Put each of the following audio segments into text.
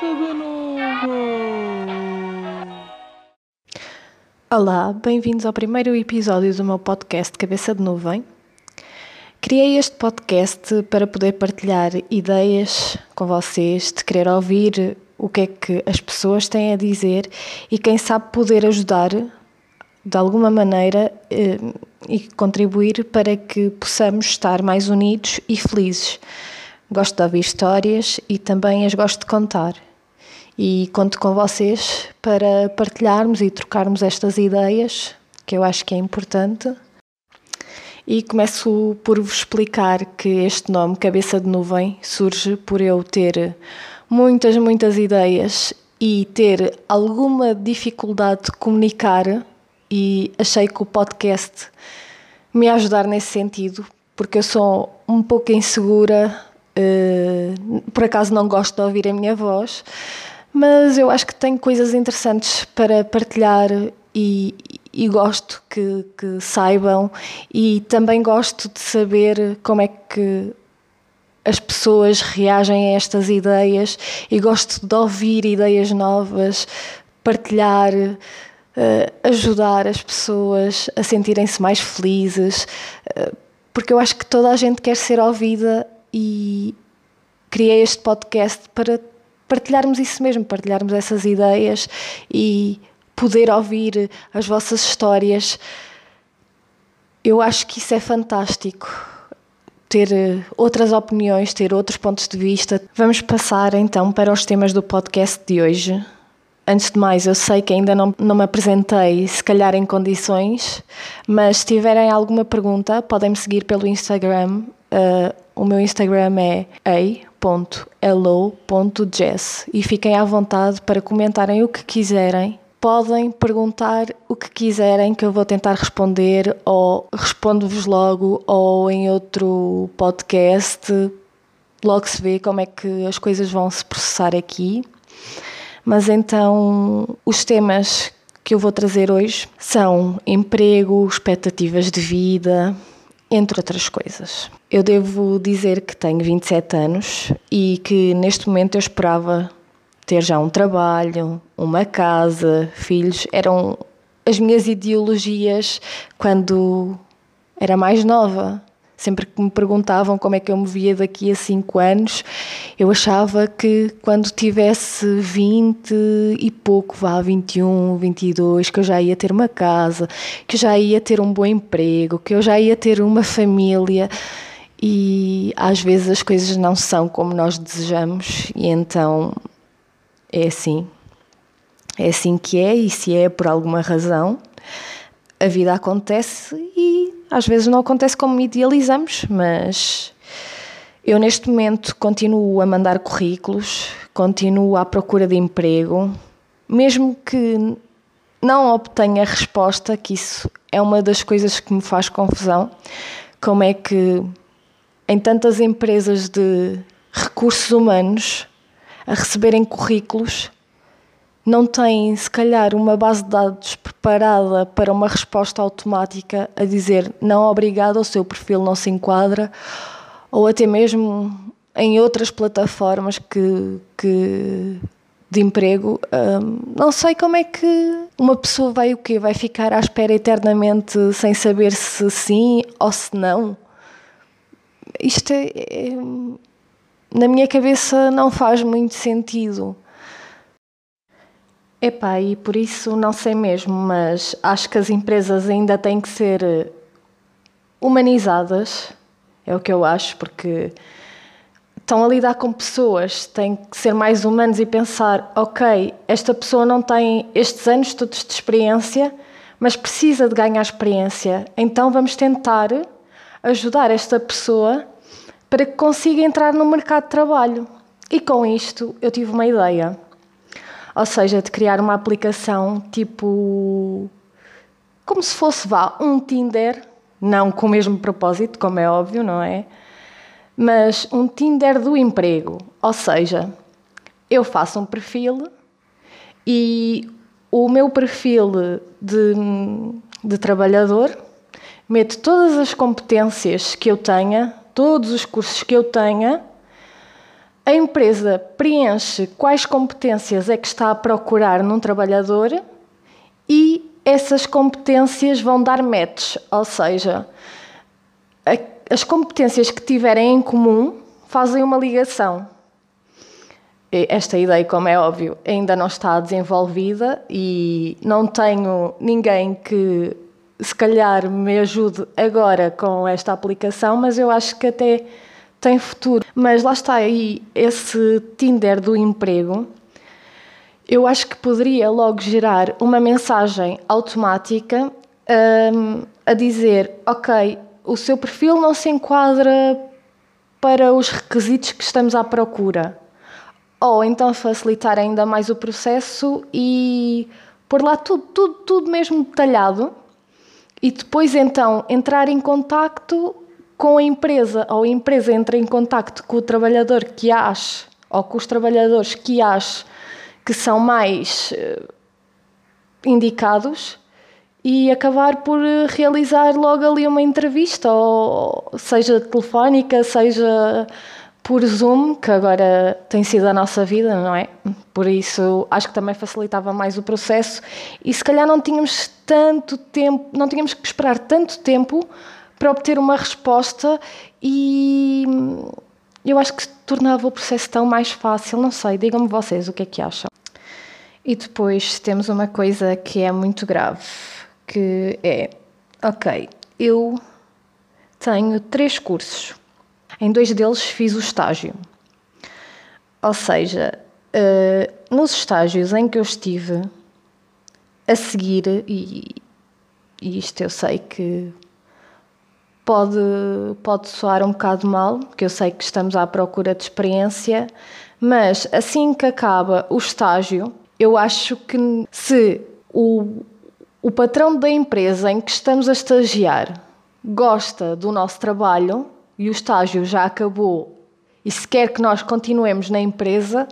de nuvem. Olá, bem-vindos ao primeiro episódio do meu podcast Cabeça de Nuvem. Criei este podcast para poder partilhar ideias com vocês, de querer ouvir o que é que as pessoas têm a dizer e quem sabe poder ajudar de alguma maneira eh, e contribuir para que possamos estar mais unidos e felizes. Gosto de ouvir histórias e também as gosto de contar. E conto com vocês para partilharmos e trocarmos estas ideias, que eu acho que é importante. E começo por vos explicar que este nome, Cabeça de Nuvem, surge por eu ter muitas, muitas ideias e ter alguma dificuldade de comunicar e achei que o podcast me ia ajudar nesse sentido, porque eu sou um pouco insegura, uh, por acaso não gosto de ouvir a minha voz, mas eu acho que tenho coisas interessantes para partilhar e, e gosto que, que saibam. E também gosto de saber como é que as pessoas reagem a estas ideias. E gosto de ouvir ideias novas, partilhar, uh, ajudar as pessoas a sentirem-se mais felizes, uh, porque eu acho que toda a gente quer ser ouvida e criei este podcast para partilharmos isso mesmo, partilharmos essas ideias e poder ouvir as vossas histórias. Eu acho que isso é fantástico ter eh, outras opiniões, ter outros pontos de vista. Vamos passar então para os temas do podcast de hoje. Antes de mais, eu sei que ainda não, não me apresentei, se calhar em condições, mas se tiverem alguma pergunta, podem me seguir pelo Instagram. Uh, o meu Instagram é a.hello.jess e fiquem à vontade para comentarem o que quiserem podem perguntar o que quiserem que eu vou tentar responder ou respondo-vos logo ou em outro podcast. Logo se vê como é que as coisas vão se processar aqui. Mas então, os temas que eu vou trazer hoje são emprego, expectativas de vida, entre outras coisas. Eu devo dizer que tenho 27 anos e que neste momento eu esperava ter já um trabalho, uma casa, filhos, eram as minhas ideologias quando era mais nova. Sempre que me perguntavam como é que eu me via daqui a 5 anos, eu achava que quando tivesse 20 e pouco, vá, 21, 22, que eu já ia ter uma casa, que eu já ia ter um bom emprego, que eu já ia ter uma família. E às vezes as coisas não são como nós desejamos, e então é assim. É assim que é, e se é por alguma razão, a vida acontece e às vezes não acontece como idealizamos, mas eu neste momento continuo a mandar currículos, continuo à procura de emprego, mesmo que não obtenha resposta, que isso é uma das coisas que me faz confusão, como é que em tantas empresas de recursos humanos a receberem currículos, não têm, se calhar, uma base de dados preparada para uma resposta automática a dizer não obrigado, o seu perfil não se enquadra, ou até mesmo em outras plataformas que, que de emprego, hum, não sei como é que uma pessoa vai o quê? Vai ficar à espera eternamente sem saber se sim ou se não? Isto é, é na minha cabeça não faz muito sentido. Epá, e por isso não sei mesmo, mas acho que as empresas ainda têm que ser eh, humanizadas, é o que eu acho, porque estão a lidar com pessoas, têm que ser mais humanos e pensar: ok, esta pessoa não tem estes anos todos de experiência, mas precisa de ganhar experiência, então vamos tentar ajudar esta pessoa para que consiga entrar no mercado de trabalho. E com isto eu tive uma ideia. Ou seja, de criar uma aplicação tipo. como se fosse, vá, um Tinder, não com o mesmo propósito, como é óbvio, não é? Mas um Tinder do emprego. Ou seja, eu faço um perfil e o meu perfil de, de trabalhador meto todas as competências que eu tenha todos os cursos que eu tenha A empresa preenche quais competências é que está a procurar num trabalhador e essas competências vão dar match, ou seja, as competências que tiverem em comum fazem uma ligação. Esta ideia, como é óbvio, ainda não está desenvolvida e não tenho ninguém que se calhar me ajude agora com esta aplicação, mas eu acho que até tem futuro. Mas lá está aí esse Tinder do emprego. Eu acho que poderia logo gerar uma mensagem automática um, a dizer: Ok, o seu perfil não se enquadra para os requisitos que estamos à procura. Ou então facilitar ainda mais o processo e pôr lá tudo, tudo, tudo mesmo detalhado e depois então entrar em contacto com a empresa ou a empresa entra em contacto com o trabalhador que acha ou com os trabalhadores que acha que são mais uh, indicados e acabar por realizar logo ali uma entrevista, ou seja telefónica, seja por Zoom, que agora tem sido a nossa vida, não é? Por isso acho que também facilitava mais o processo e se calhar não tínhamos tanto tempo, não tínhamos que esperar tanto tempo para obter uma resposta e eu acho que tornava o processo tão mais fácil. Não sei, digam-me vocês o que é que acham. E depois temos uma coisa que é muito grave, que é, ok, eu tenho três cursos. Em dois deles fiz o estágio. Ou seja, uh, nos estágios em que eu estive a seguir, e, e isto eu sei que pode, pode soar um bocado mal, porque eu sei que estamos à procura de experiência, mas assim que acaba o estágio, eu acho que se o, o patrão da empresa em que estamos a estagiar gosta do nosso trabalho e o estágio já acabou e se quer que nós continuemos na empresa,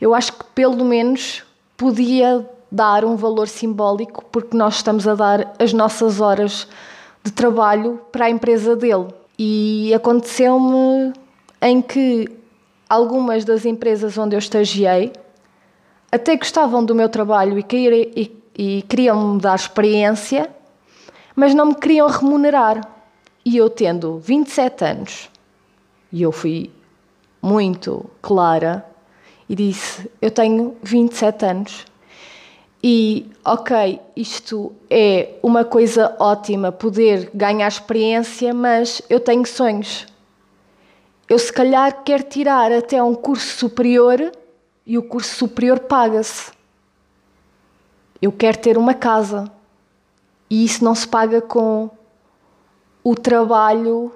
eu acho que pelo menos podia dar um valor simbólico porque nós estamos a dar as nossas horas de trabalho para a empresa dele. E aconteceu-me em que algumas das empresas onde eu estagiei até gostavam do meu trabalho e, e, e queriam-me dar experiência, mas não me queriam remunerar. E eu tendo 27 anos, e eu fui muito clara e disse: Eu tenho 27 anos e, ok, isto é uma coisa ótima, poder ganhar experiência, mas eu tenho sonhos. Eu, se calhar, quero tirar até um curso superior e o curso superior paga-se. Eu quero ter uma casa e isso não se paga com o trabalho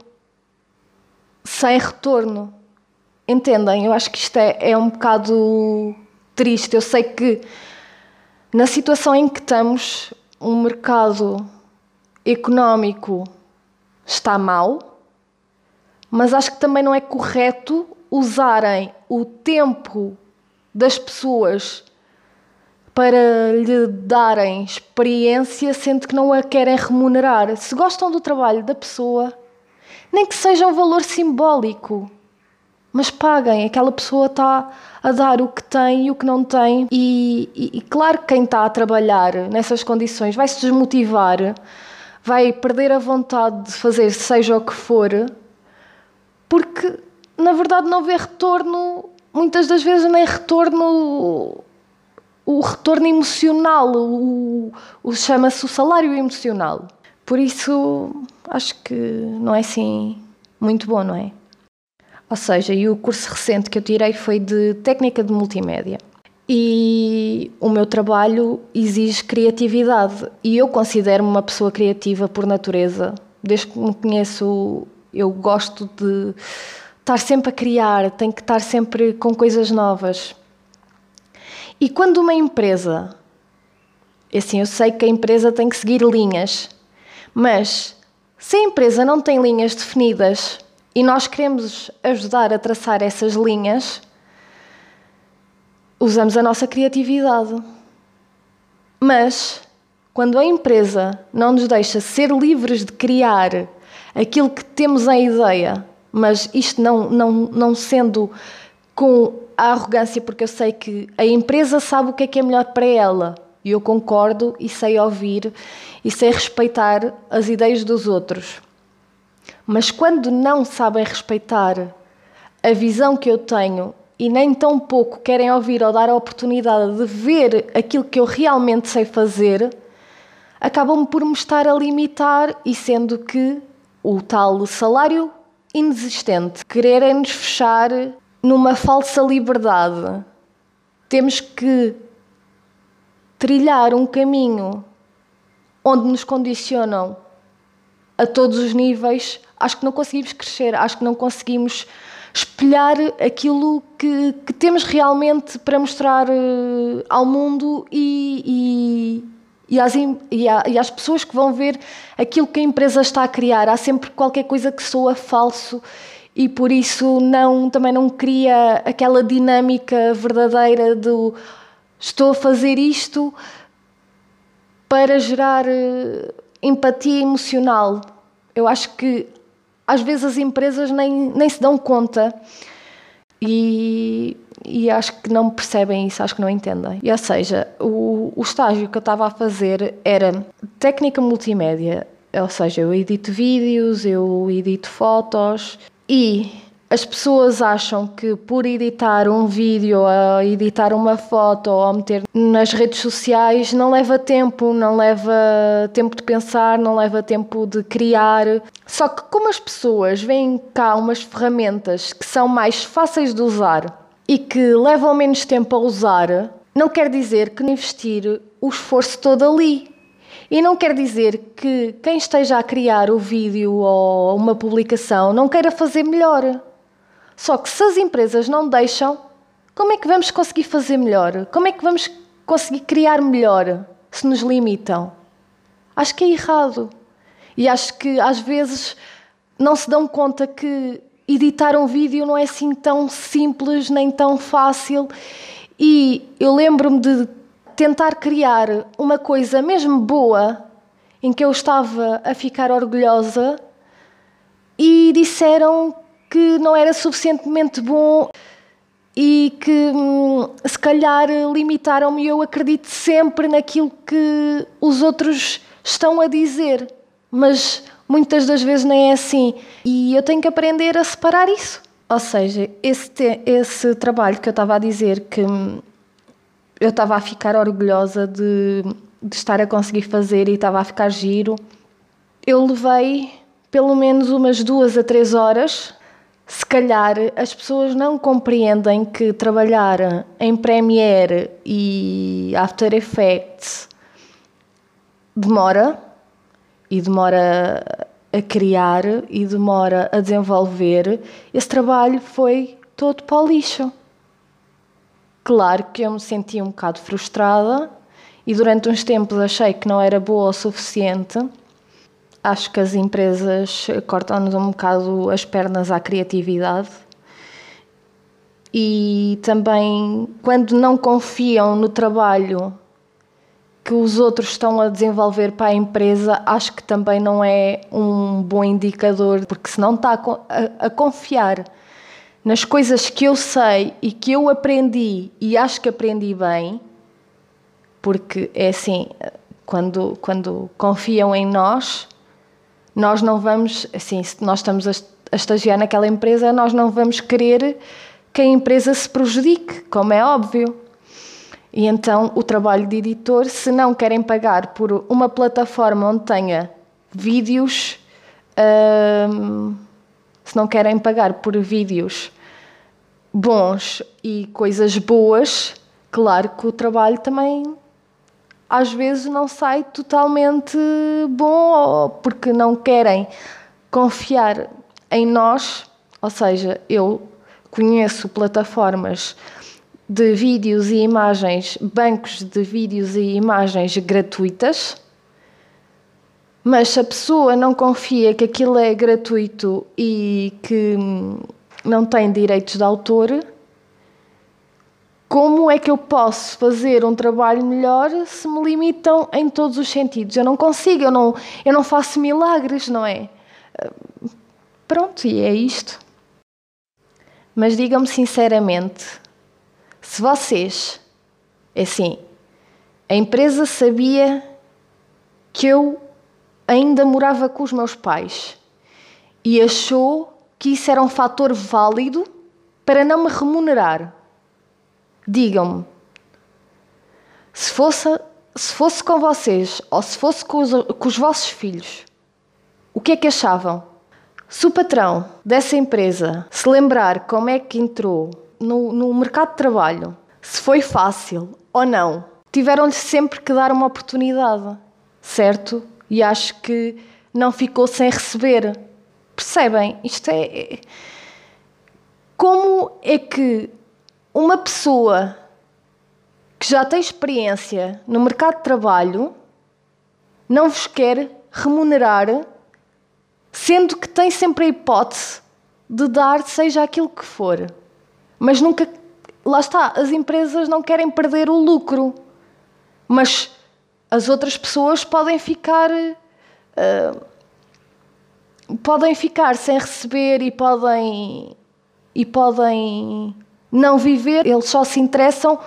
sem retorno. Entendem? Eu acho que isto é, é um bocado triste. Eu sei que na situação em que estamos, o mercado económico está mal, mas acho que também não é correto usarem o tempo das pessoas para lhe darem experiência, sendo que não a querem remunerar. Se gostam do trabalho da pessoa, nem que seja um valor simbólico, mas paguem. Aquela pessoa está a dar o que tem e o que não tem. E, e, e claro que quem está a trabalhar nessas condições vai se desmotivar, vai perder a vontade de fazer seja o que for, porque na verdade não vê retorno, muitas das vezes nem retorno o retorno emocional, o, o chama-se o salário emocional. Por isso, acho que não é assim muito bom, não é? Ou seja, e o curso recente que eu tirei foi de técnica de multimédia. E o meu trabalho exige criatividade e eu considero-me uma pessoa criativa por natureza. Desde que me conheço, eu gosto de estar sempre a criar, tenho que estar sempre com coisas novas. E quando uma empresa, assim, eu sei que a empresa tem que seguir linhas, mas se a empresa não tem linhas definidas, e nós queremos ajudar a traçar essas linhas, usamos a nossa criatividade. Mas, quando a empresa não nos deixa ser livres de criar aquilo que temos em ideia, mas isto não, não, não sendo com a arrogância, porque eu sei que a empresa sabe o que é que é melhor para ela. E eu concordo e sei ouvir e sei respeitar as ideias dos outros. Mas quando não sabem respeitar a visão que eu tenho e nem tão pouco querem ouvir ou dar a oportunidade de ver aquilo que eu realmente sei fazer, acabam por me estar a limitar e sendo que o tal salário inexistente, quererem-nos fechar numa falsa liberdade. Temos que trilhar um caminho onde nos condicionam a todos os níveis, acho que não conseguimos crescer, acho que não conseguimos espelhar aquilo que, que temos realmente para mostrar uh, ao mundo e, e, e, às, e, às pessoas que vão ver aquilo que a empresa está a criar. Há sempre qualquer coisa que soa falso e por isso não, também não cria aquela dinâmica verdadeira do estou a fazer isto para gerar uh, empatia emocional. Eu acho que às vezes as empresas nem, nem se dão conta e, e acho que não percebem isso, acho que não entendem. E, ou seja, o, o estágio que eu estava a fazer era técnica multimédia, ou seja, eu edito vídeos, eu edito fotos e as pessoas acham que por editar um vídeo, ou editar uma foto ou meter nas redes sociais não leva tempo, não leva tempo de pensar, não leva tempo de criar. Só que como as pessoas veem cá umas ferramentas que são mais fáceis de usar e que levam menos tempo a usar, não quer dizer que investir o esforço todo ali. E não quer dizer que quem esteja a criar o vídeo ou uma publicação não queira fazer melhor. Só que se as empresas não deixam, como é que vamos conseguir fazer melhor? Como é que vamos conseguir criar melhor se nos limitam? Acho que é errado. E acho que às vezes não se dão conta que editar um vídeo não é assim tão simples nem tão fácil. E eu lembro-me de tentar criar uma coisa mesmo boa em que eu estava a ficar orgulhosa e disseram que não era suficientemente bom e que hum, se calhar limitaram-me. Eu acredito sempre naquilo que os outros estão a dizer, mas muitas das vezes nem é assim. E eu tenho que aprender a separar isso. Ou seja, esse, esse trabalho que eu estava a dizer que hum, eu estava a ficar orgulhosa de, de estar a conseguir fazer e estava a ficar giro, eu levei pelo menos umas duas a três horas se calhar as pessoas não compreendem que trabalhar em Premiere e After Effects demora e demora a criar e demora a desenvolver. Esse trabalho foi todo para o lixo. Claro que eu me senti um bocado frustrada e durante uns tempos achei que não era boa o suficiente acho que as empresas cortam-nos um bocado as pernas à criatividade. E também quando não confiam no trabalho que os outros estão a desenvolver para a empresa, acho que também não é um bom indicador, porque se não está a, confiar nas coisas que eu sei e que eu aprendi e acho que aprendi bem, porque é assim, quando, quando confiam em nós, nós não vamos, assim, se nós estamos a, estagiar naquela empresa, nós não vamos querer que a empresa se prejudique, como é óbvio. E então o trabalho de editor, se não querem pagar por uma plataforma onde tenha vídeos, hum, se não querem pagar por vídeos bons e coisas boas, claro que o trabalho também às vezes não sai totalmente bom porque não querem confiar em nós. Ou seja, eu conheço plataformas de vídeos e imagens, bancos de vídeos e imagens gratuitas, mas se a pessoa não confia que aquilo é gratuito e que não tem direitos de autor, como é que eu posso fazer um trabalho melhor se me limitam em todos os sentidos? Eu não consigo, eu não, eu não faço milagres, não é? Pronto, e é isto. Mas digam-me sinceramente, se vocês, é assim, a empresa sabia que eu ainda morava com os meus pais e achou que isso era um fator válido para não me remunerar. Digam-me, se fosse, se fosse com vocês ou se fosse com os, com os vossos filhos, o que é que achavam? Se o patrão dessa empresa se lembrar como é que entrou no, no mercado de trabalho, se foi fácil ou não, tiveram-lhe sempre que dar uma oportunidade, certo? E acho que não ficou sem receber. Percebem? Isto é. é como é que uma pessoa que já tem experiência no mercado de trabalho não vos quer remunerar, sendo que tem sempre a hipótese de dar, seja aquilo que for. Mas nunca. Lá está, as empresas não querem perder o lucro, mas as outras pessoas podem ficar. Uh, podem ficar sem receber e podem. e podem não viver, eles só se interessam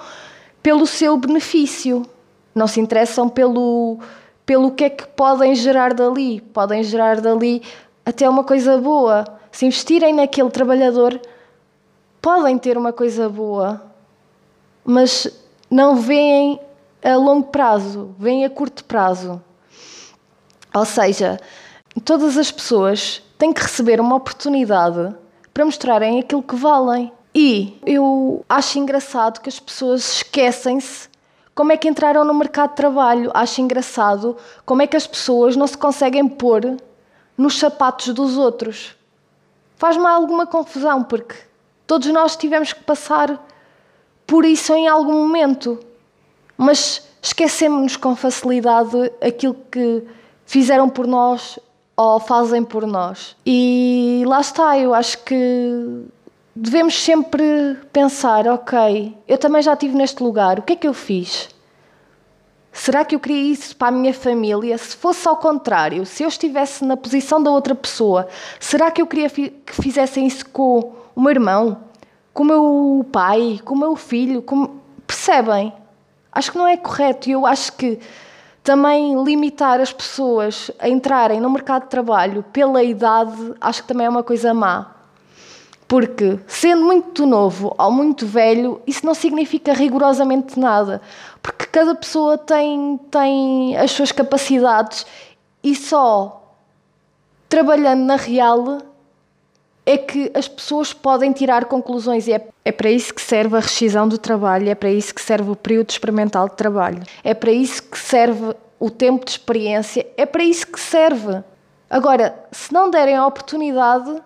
pelo seu benefício, não se interessam pelo, pelo que é que podem gerar dali. Podem gerar dali até uma coisa boa. Se investirem naquele trabalhador, podem ter uma coisa boa, mas não veem a longo prazo, veem a curto prazo. Ou seja, todas as pessoas têm que receber uma oportunidade para mostrarem aquilo que valem. E eu acho engraçado que as pessoas esquecem-se como é que entraram no mercado de trabalho. Acho engraçado como é que as pessoas não se conseguem pôr nos sapatos dos outros. Faz-me alguma confusão, porque todos nós tivemos que passar por isso em algum momento. Mas esquecemos-nos com facilidade aquilo que fizeram por nós ou fazem por nós. E lá está, eu acho que devemos sempre pensar: ok, eu também já estive neste lugar, o que é que eu fiz? Será que eu queria isso para a minha família? Se fosse ao contrário, se eu estivesse na posição da outra pessoa, será que eu queria que fizessem isso com o meu irmão, com o meu pai, com o meu filho? Com... Percebem? Acho que não é correto e eu acho que também limitar as pessoas a entrarem no mercado de trabalho pela idade, acho que também é uma coisa má. Porque, sendo muito novo ou muito velho, isso não significa rigorosamente nada. Porque cada pessoa tem, tem as suas capacidades e só trabalhando na real é que as pessoas podem tirar conclusões e é, é para isso que serve a rescisão do trabalho, é para isso que serve o período experimental de trabalho, é para isso que serve o tempo de experiência, é para isso que serve. Agora, se não derem a oportunidade,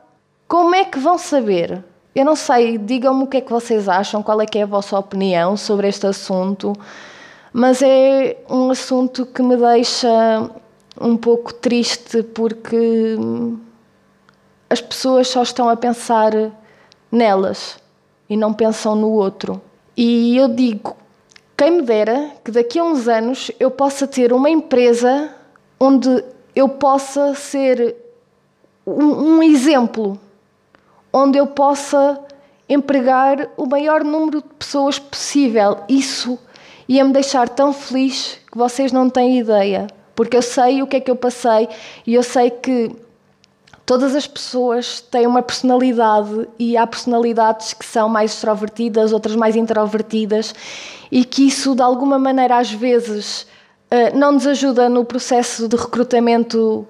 como é que vão saber? Eu não sei, digam-me o que é que vocês acham, qual é que é a vossa opinião sobre este assunto, mas é um assunto que me deixa um pouco triste porque as pessoas só estão a pensar nelas e não pensam no outro. E eu digo, quem me dera que daqui a uns anos eu possa ter uma empresa onde eu possa ser um, um exemplo onde eu possa empregar o maior número de pessoas possível. Isso ia me deixar tão feliz que vocês não têm ideia, porque eu sei o que é que eu passei e eu sei que todas as pessoas têm uma personalidade e há personalidades que são mais extrovertidas, outras mais introvertidas e que isso de alguma maneira às vezes eh, não nos ajuda no processo de recrutamento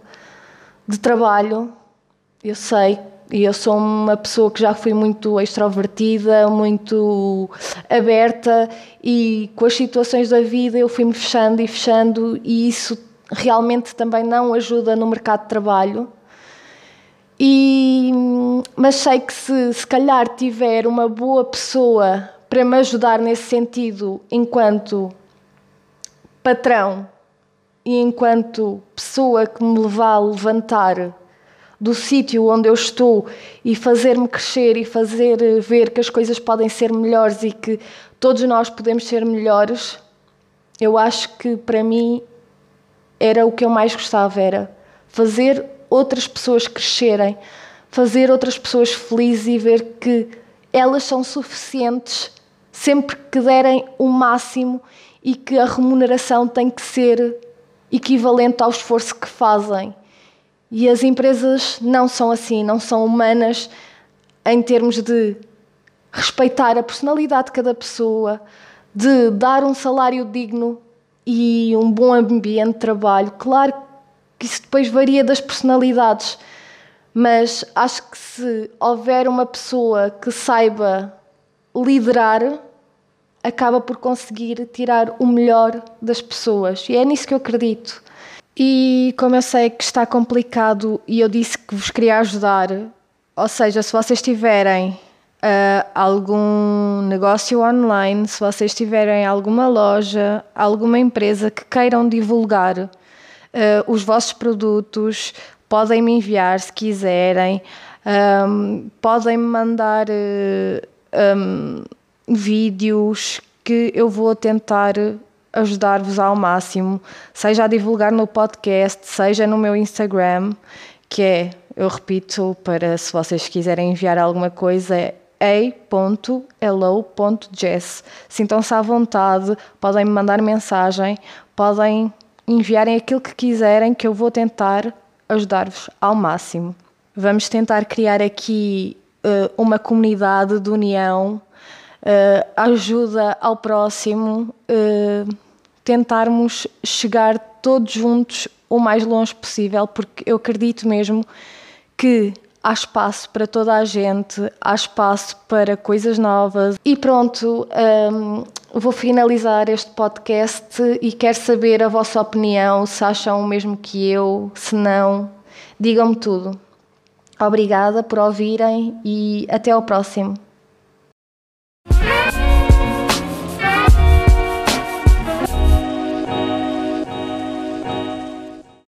de trabalho. Eu sei, e eu sou uma pessoa que já fui muito extrovertida, muito aberta e com as situações da vida eu fui-me fechando e fechando e isso realmente também não ajuda no mercado de trabalho. E, mas sei que se, se calhar tiver uma boa pessoa para me ajudar nesse sentido enquanto patrão e enquanto pessoa que me levar a levantar do sítio onde eu estou e fazer-me crescer e fazer eh, ver que as coisas podem ser melhores e que todos nós podemos ser melhores, eu acho que para mim era o que eu mais gostava, era fazer outras pessoas crescerem, fazer outras pessoas felizes e ver que elas são suficientes sempre que derem o máximo e que a remuneração tem que ser equivalente ao esforço que fazem. E as empresas não são assim, não são humanas em termos de respeitar a personalidade de cada pessoa, de dar um salário digno e um bom ambiente de trabalho. Claro que isso depois varia das personalidades, mas acho que se houver uma pessoa que saiba liderar, acaba por conseguir tirar o melhor das pessoas. E é nisso que eu acredito. E como eu sei que está complicado e eu disse que vos queria ajudar, ou seja, se vocês tiverem uh, algum negócio online, se vocês tiverem alguma loja, alguma empresa que queiram divulgar uh, os vossos produtos, podem me enviar se quiserem, um, podem me mandar uh, um, vídeos que eu vou tentar ajudar-vos ao máximo, seja a divulgar no podcast, seja no meu Instagram, que é, eu repito, para se vocês quiserem enviar alguma coisa, é a.hello.jess. Sintam-se à vontade, podem me mandar mensagem, podem enviarem aquilo que quiserem, que eu vou tentar ajudar-vos ao máximo. Vamos tentar criar aqui uh, uma comunidade de união uh, ajuda ao próximo, uh, tentarmos chegar todos juntos o mais longe possível, porque eu acredito mesmo que há espaço para toda a gente, há espaço para coisas novas. E pronto, um, vou finalizar este podcast e quero saber a vossa opinião, se acham o mesmo que eu, se não, digam-me tudo. Obrigada por ouvirem e até ao próximo.